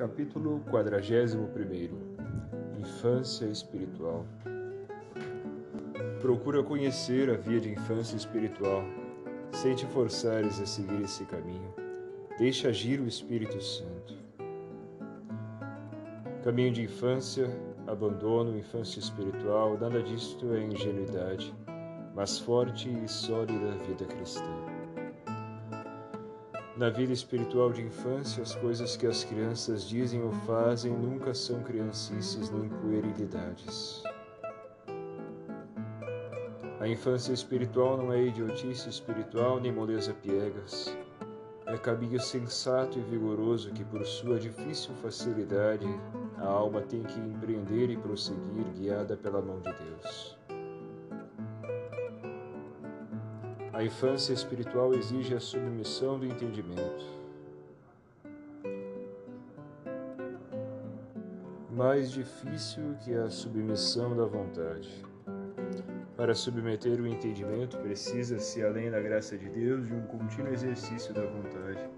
Capítulo 41 Infância Espiritual Procura conhecer a via de infância espiritual, sem te forçares a seguir esse caminho. Deixa agir o Espírito Santo. Caminho de infância, abandono, infância espiritual, nada disto é ingenuidade, mas forte e sólida vida cristã. Na vida espiritual de infância, as coisas que as crianças dizem ou fazem nunca são criancices nem puerilidades. A infância espiritual não é idiotice espiritual nem moleza piegas. É caminho sensato e vigoroso que, por sua difícil facilidade, a alma tem que empreender e prosseguir guiada pela mão de Deus. A infância espiritual exige a submissão do entendimento. Mais difícil que a submissão da vontade. Para submeter o entendimento, precisa-se, além da graça de Deus, de um contínuo exercício da vontade,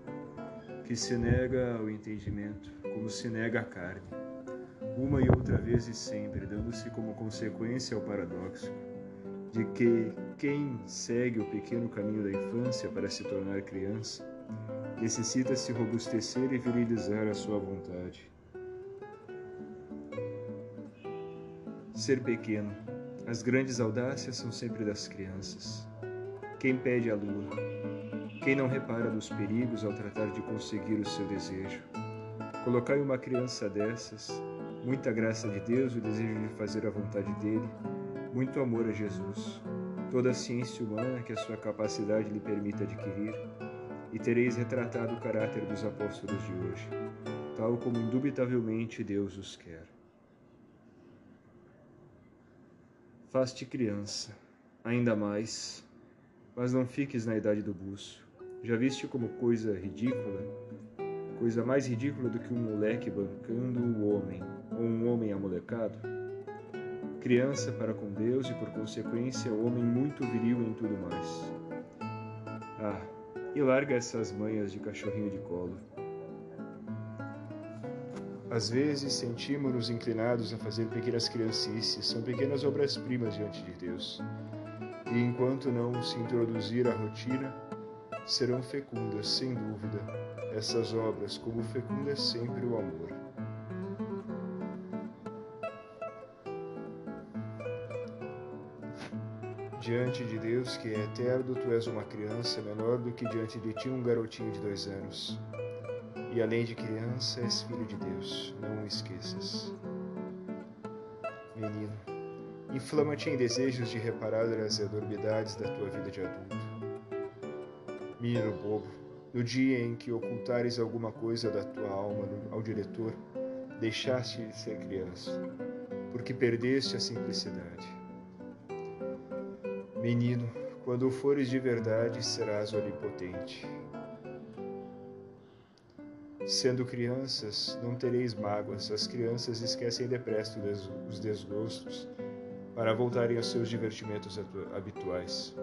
que se nega ao entendimento, como se nega a carne, uma e outra vez e sempre, dando-se como consequência ao paradoxo de que quem segue o pequeno caminho da infância para se tornar criança necessita se robustecer e virilizar a sua vontade. Ser pequeno. As grandes audácias são sempre das crianças. Quem pede a lua? Quem não repara dos perigos ao tratar de conseguir o seu desejo? Colocai uma criança dessas, muita graça de Deus, o desejo de fazer a vontade dele, muito amor a Jesus, toda a ciência humana que a sua capacidade lhe permita adquirir, e tereis retratado o caráter dos apóstolos de hoje, tal como indubitavelmente Deus os quer. Faz-te criança, ainda mais, mas não fiques na idade do buço. Já viste como coisa ridícula, coisa mais ridícula do que um moleque bancando o homem, ou um homem amolecado? Criança para com Deus e, por consequência, homem muito viril em tudo mais. Ah, e larga essas manhas de cachorrinho de colo. Às vezes sentimos-nos inclinados a fazer pequenas criancices, são pequenas obras-primas diante de Deus. E enquanto não se introduzir a rotina, serão fecundas, sem dúvida, essas obras, como fecunda é sempre o amor. Diante de Deus, que é eterno, tu és uma criança menor do que diante de ti um garotinho de dois anos. E além de criança, és filho de Deus, não o esqueças. Menino, inflama-te em desejos de reparar as enormidades da tua vida de adulto. Menino bobo, no dia em que ocultares alguma coisa da tua alma ao diretor, deixaste de ser criança, porque perdeste a simplicidade. Menino, quando fores de verdade, serás onipotente. Sendo crianças, não tereis mágoas. As crianças esquecem depressa os desgostos para voltarem aos seus divertimentos habituais.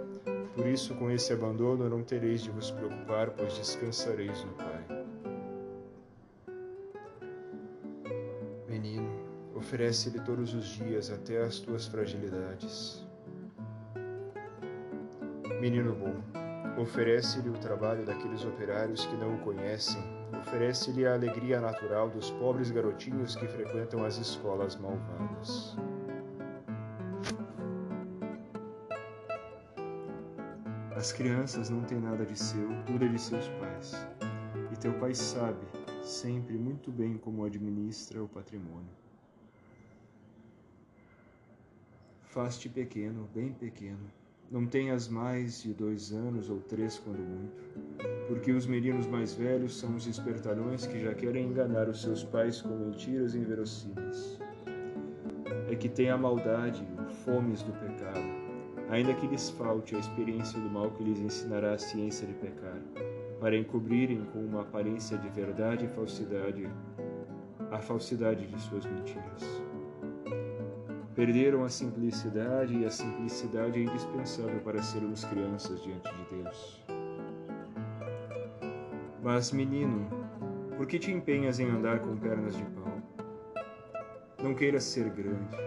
Por isso, com esse abandono, não tereis de vos preocupar, pois descansareis no Pai. Menino, oferece-lhe todos os dias até as tuas fragilidades. Menino bom, oferece-lhe o trabalho daqueles operários que não o conhecem, oferece-lhe a alegria natural dos pobres garotinhos que frequentam as escolas malvadas. As crianças não têm nada de seu, tudo é de seus pais. E teu pai sabe sempre muito bem como administra o patrimônio. Faz-te pequeno, bem pequeno, não tenhas mais de dois anos ou três, quando muito, porque os meninos mais velhos são os espertalhões que já querem enganar os seus pais com mentiras inverossímeis. É que têm a maldade, fomes do pecado, ainda que lhes falte a experiência do mal que lhes ensinará a ciência de pecar, para encobrirem com uma aparência de verdade e falsidade a falsidade de suas mentiras. Perderam a simplicidade e a simplicidade é indispensável para sermos crianças diante de Deus. Mas, menino, Por que te empenhas em andar com pernas de pau? Não queiras ser grande.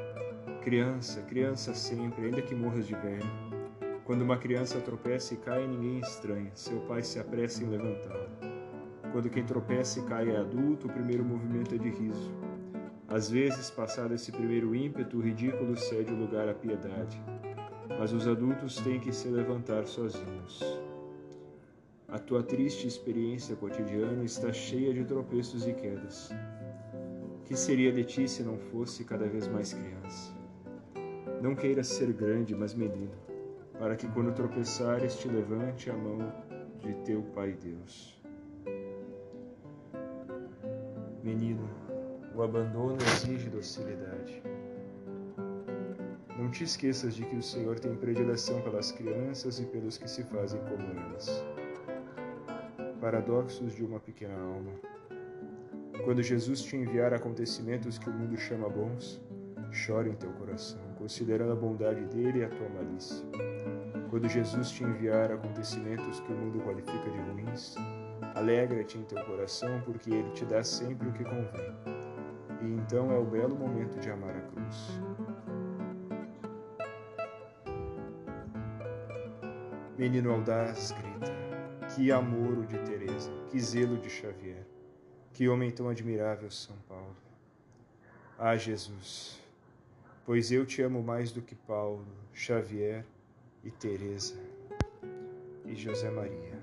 Criança, criança sempre, ainda que morras de velho. Quando uma criança tropeça e cai, ninguém estranha. Seu pai se apressa em levantá-la. Quando quem tropeça e cai é adulto, o primeiro movimento é de riso. Às vezes, passado esse primeiro ímpeto, o ridículo cede o lugar à piedade. Mas os adultos têm que se levantar sozinhos. A tua triste experiência cotidiana está cheia de tropeços e quedas. Que seria de ti se não fosse cada vez mais criança? Não queiras ser grande, mas menino, para que quando tropeçares te levante a mão de teu Pai Deus. Menino, o abandono exige docilidade. Não te esqueças de que o Senhor tem predileção pelas crianças e pelos que se fazem como elas. Paradoxos de uma pequena alma. Quando Jesus te enviar acontecimentos que o mundo chama bons, chore em teu coração, considerando a bondade dele e a tua malícia. Quando Jesus te enviar acontecimentos que o mundo qualifica de ruins, alegra-te em teu coração, porque ele te dá sempre o que convém. E então é o belo momento de amar a cruz. Menino audaz grita: que amor o de Teresa, que zelo de Xavier, que homem tão admirável São Paulo. Ah, Jesus, pois eu te amo mais do que Paulo, Xavier e Teresa e José Maria.